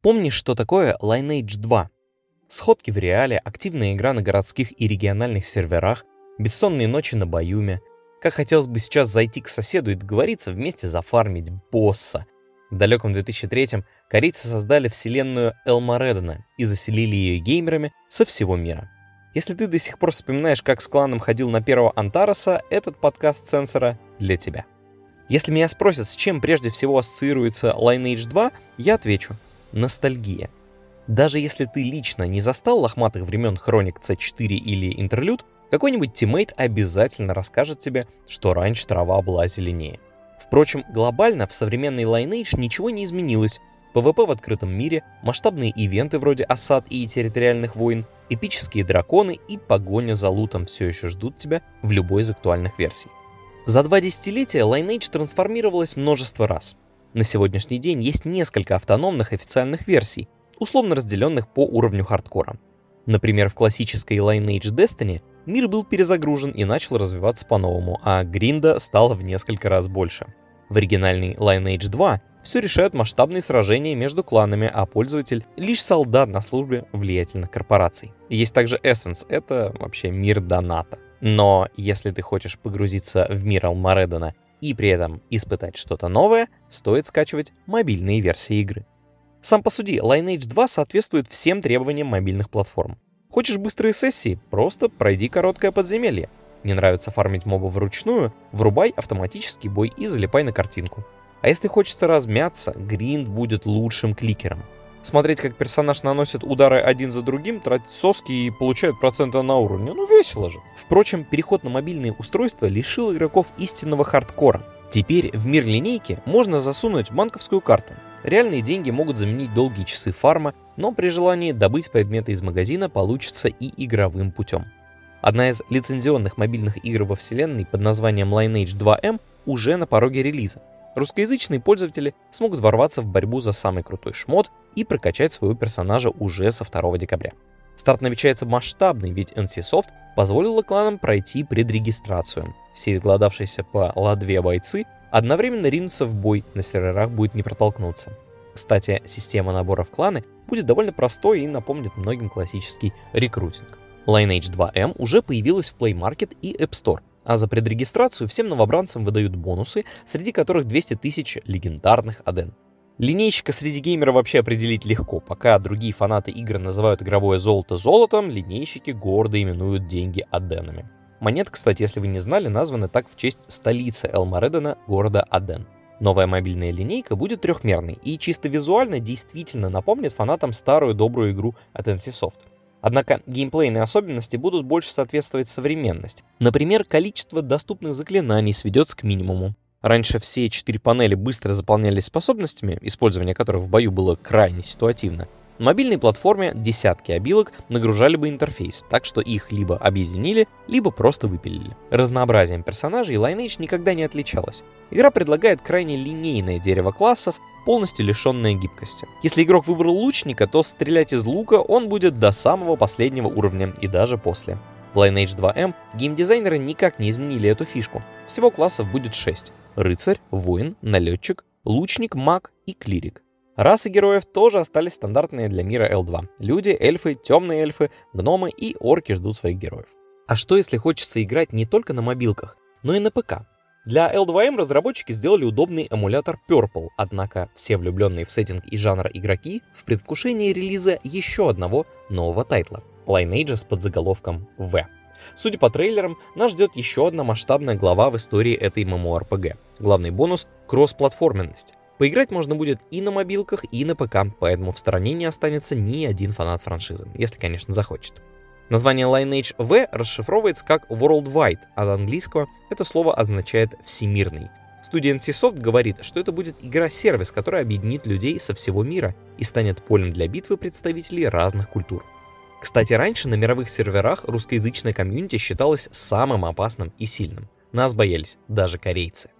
Помнишь, что такое Lineage 2? Сходки в реале, активная игра на городских и региональных серверах, бессонные ночи на Баюме. Как хотелось бы сейчас зайти к соседу и договориться вместе зафармить босса. В далеком 2003-м корейцы создали вселенную Элмаредена и заселили ее геймерами со всего мира. Если ты до сих пор вспоминаешь, как с кланом ходил на первого Антараса, этот подкаст сенсора для тебя. Если меня спросят, с чем прежде всего ассоциируется Lineage 2, я отвечу – ностальгия. Даже если ты лично не застал лохматых времен Хроник C4 или Interlude, какой-нибудь тиммейт обязательно расскажет тебе, что раньше трава была зеленее. Впрочем, глобально в современной Lineage ничего не изменилось. PvP в открытом мире, масштабные ивенты вроде осад и территориальных войн, эпические драконы и погоня за лутом все еще ждут тебя в любой из актуальных версий. За два десятилетия Lineage трансформировалась множество раз — на сегодняшний день есть несколько автономных официальных версий, условно разделенных по уровню хардкора. Например, в классической Lineage Destiny мир был перезагружен и начал развиваться по-новому, а гринда стало в несколько раз больше. В оригинальной Lineage 2 все решают масштабные сражения между кланами, а пользователь — лишь солдат на службе влиятельных корпораций. Есть также Essence — это вообще мир доната. Но если ты хочешь погрузиться в мир Алмаредена и при этом испытать что-то новое, стоит скачивать мобильные версии игры. Сам по суде, Lineage 2 соответствует всем требованиям мобильных платформ. Хочешь быстрые сессии? Просто пройди короткое подземелье. Не нравится фармить моба вручную? Врубай автоматический бой и залипай на картинку. А если хочется размяться, гринд будет лучшим кликером — смотреть, как персонаж наносит удары один за другим, тратит соски и получает проценты на уровне. Ну весело же. Впрочем, переход на мобильные устройства лишил игроков истинного хардкора. Теперь в мир линейки можно засунуть банковскую карту. Реальные деньги могут заменить долгие часы фарма, но при желании добыть предметы из магазина получится и игровым путем. Одна из лицензионных мобильных игр во вселенной под названием Lineage 2M уже на пороге релиза. Русскоязычные пользователи смогут ворваться в борьбу за самый крутой шмот и прокачать своего персонажа уже со 2 декабря. Старт намечается масштабный, ведь NCSoft позволила кланам пройти предрегистрацию. Все изгладавшиеся по ладве бойцы одновременно ринутся в бой, на серверах будет не протолкнуться. Кстати, система набора в кланы будет довольно простой и напомнит многим классический рекрутинг. Lineage 2M уже появилась в Play Market и App Store, а за предрегистрацию всем новобранцам выдают бонусы, среди которых 200 тысяч легендарных аден. Линейщика среди геймеров вообще определить легко. Пока другие фанаты игр называют игровое золото золотом, линейщики гордо именуют деньги аденами. Монеты, кстати, если вы не знали, названы так в честь столицы Элмаредена, города Аден. Новая мобильная линейка будет трехмерной и чисто визуально действительно напомнит фанатам старую добрую игру от NCSoft. Однако геймплейные особенности будут больше соответствовать современности. Например, количество доступных заклинаний сведется к минимуму. Раньше все четыре панели быстро заполнялись способностями, использование которых в бою было крайне ситуативно. Мобильной платформе десятки обилок нагружали бы интерфейс, так что их либо объединили, либо просто выпилили. Разнообразием персонажей Lineage никогда не отличалась. Игра предлагает крайне линейное дерево классов, полностью лишенное гибкости. Если игрок выбрал лучника, то стрелять из лука он будет до самого последнего уровня и даже после. В Lineage 2M геймдизайнеры никак не изменили эту фишку. Всего классов будет 6. Рыцарь, воин, налетчик, лучник, маг и клирик. Расы героев тоже остались стандартные для мира L2. Люди, эльфы, темные эльфы, гномы и орки ждут своих героев. А что если хочется играть не только на мобилках, но и на ПК? Для L2M разработчики сделали удобный эмулятор Purple, однако все влюбленные в сеттинг и жанр игроки в предвкушении релиза еще одного нового тайтла — Lineage с подзаголовком V. Судя по трейлерам, нас ждет еще одна масштабная глава в истории этой MMORPG. Главный бонус — кроссплатформенность. Поиграть можно будет и на мобилках, и на ПК, поэтому в стороне не останется ни один фанат франшизы, если, конечно, захочет. Название Lineage V расшифровывается как Worldwide, а от английского это слово означает «всемирный». Студия NCSoft говорит, что это будет игра-сервис, которая объединит людей со всего мира и станет полем для битвы представителей разных культур. Кстати, раньше на мировых серверах русскоязычная комьюнити считалась самым опасным и сильным. Нас боялись даже корейцы.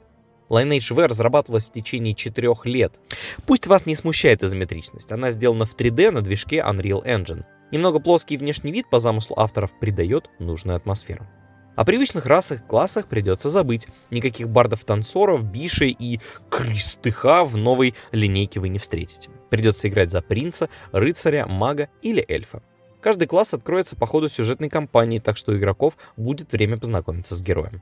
Lineage V разрабатывалась в течение четырех лет. Пусть вас не смущает изометричность, она сделана в 3D на движке Unreal Engine. Немного плоский внешний вид по замыслу авторов придает нужную атмосферу. О привычных расах и классах придется забыть. Никаких бардов-танцоров, бишей и крестыха в новой линейке вы не встретите. Придется играть за принца, рыцаря, мага или эльфа. Каждый класс откроется по ходу сюжетной кампании, так что у игроков будет время познакомиться с героем.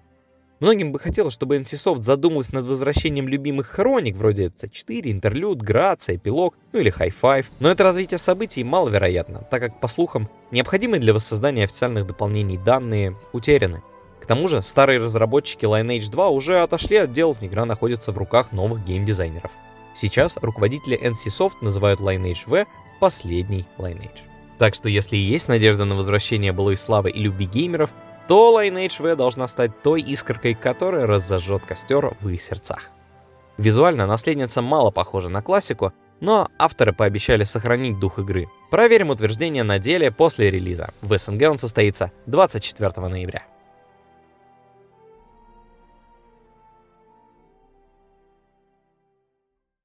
Многим бы хотелось, чтобы NCSoft задумалась над возвращением любимых хроник, вроде C4, Интерлюд, Грация, Эпилог, ну или High Five, но это развитие событий маловероятно, так как, по слухам, необходимые для воссоздания официальных дополнений данные утеряны. К тому же, старые разработчики Lineage 2 уже отошли от дел, игра находится в руках новых геймдизайнеров. Сейчас руководители NCSoft называют Lineage V последний Lineage. Так что если и есть надежда на возвращение былой славы и любви геймеров, то Lineage V должна стать той искоркой, которая разожжет костер в их сердцах. Визуально наследница мало похожа на классику, но авторы пообещали сохранить дух игры. Проверим утверждение на деле после релиза. В СНГ он состоится 24 ноября.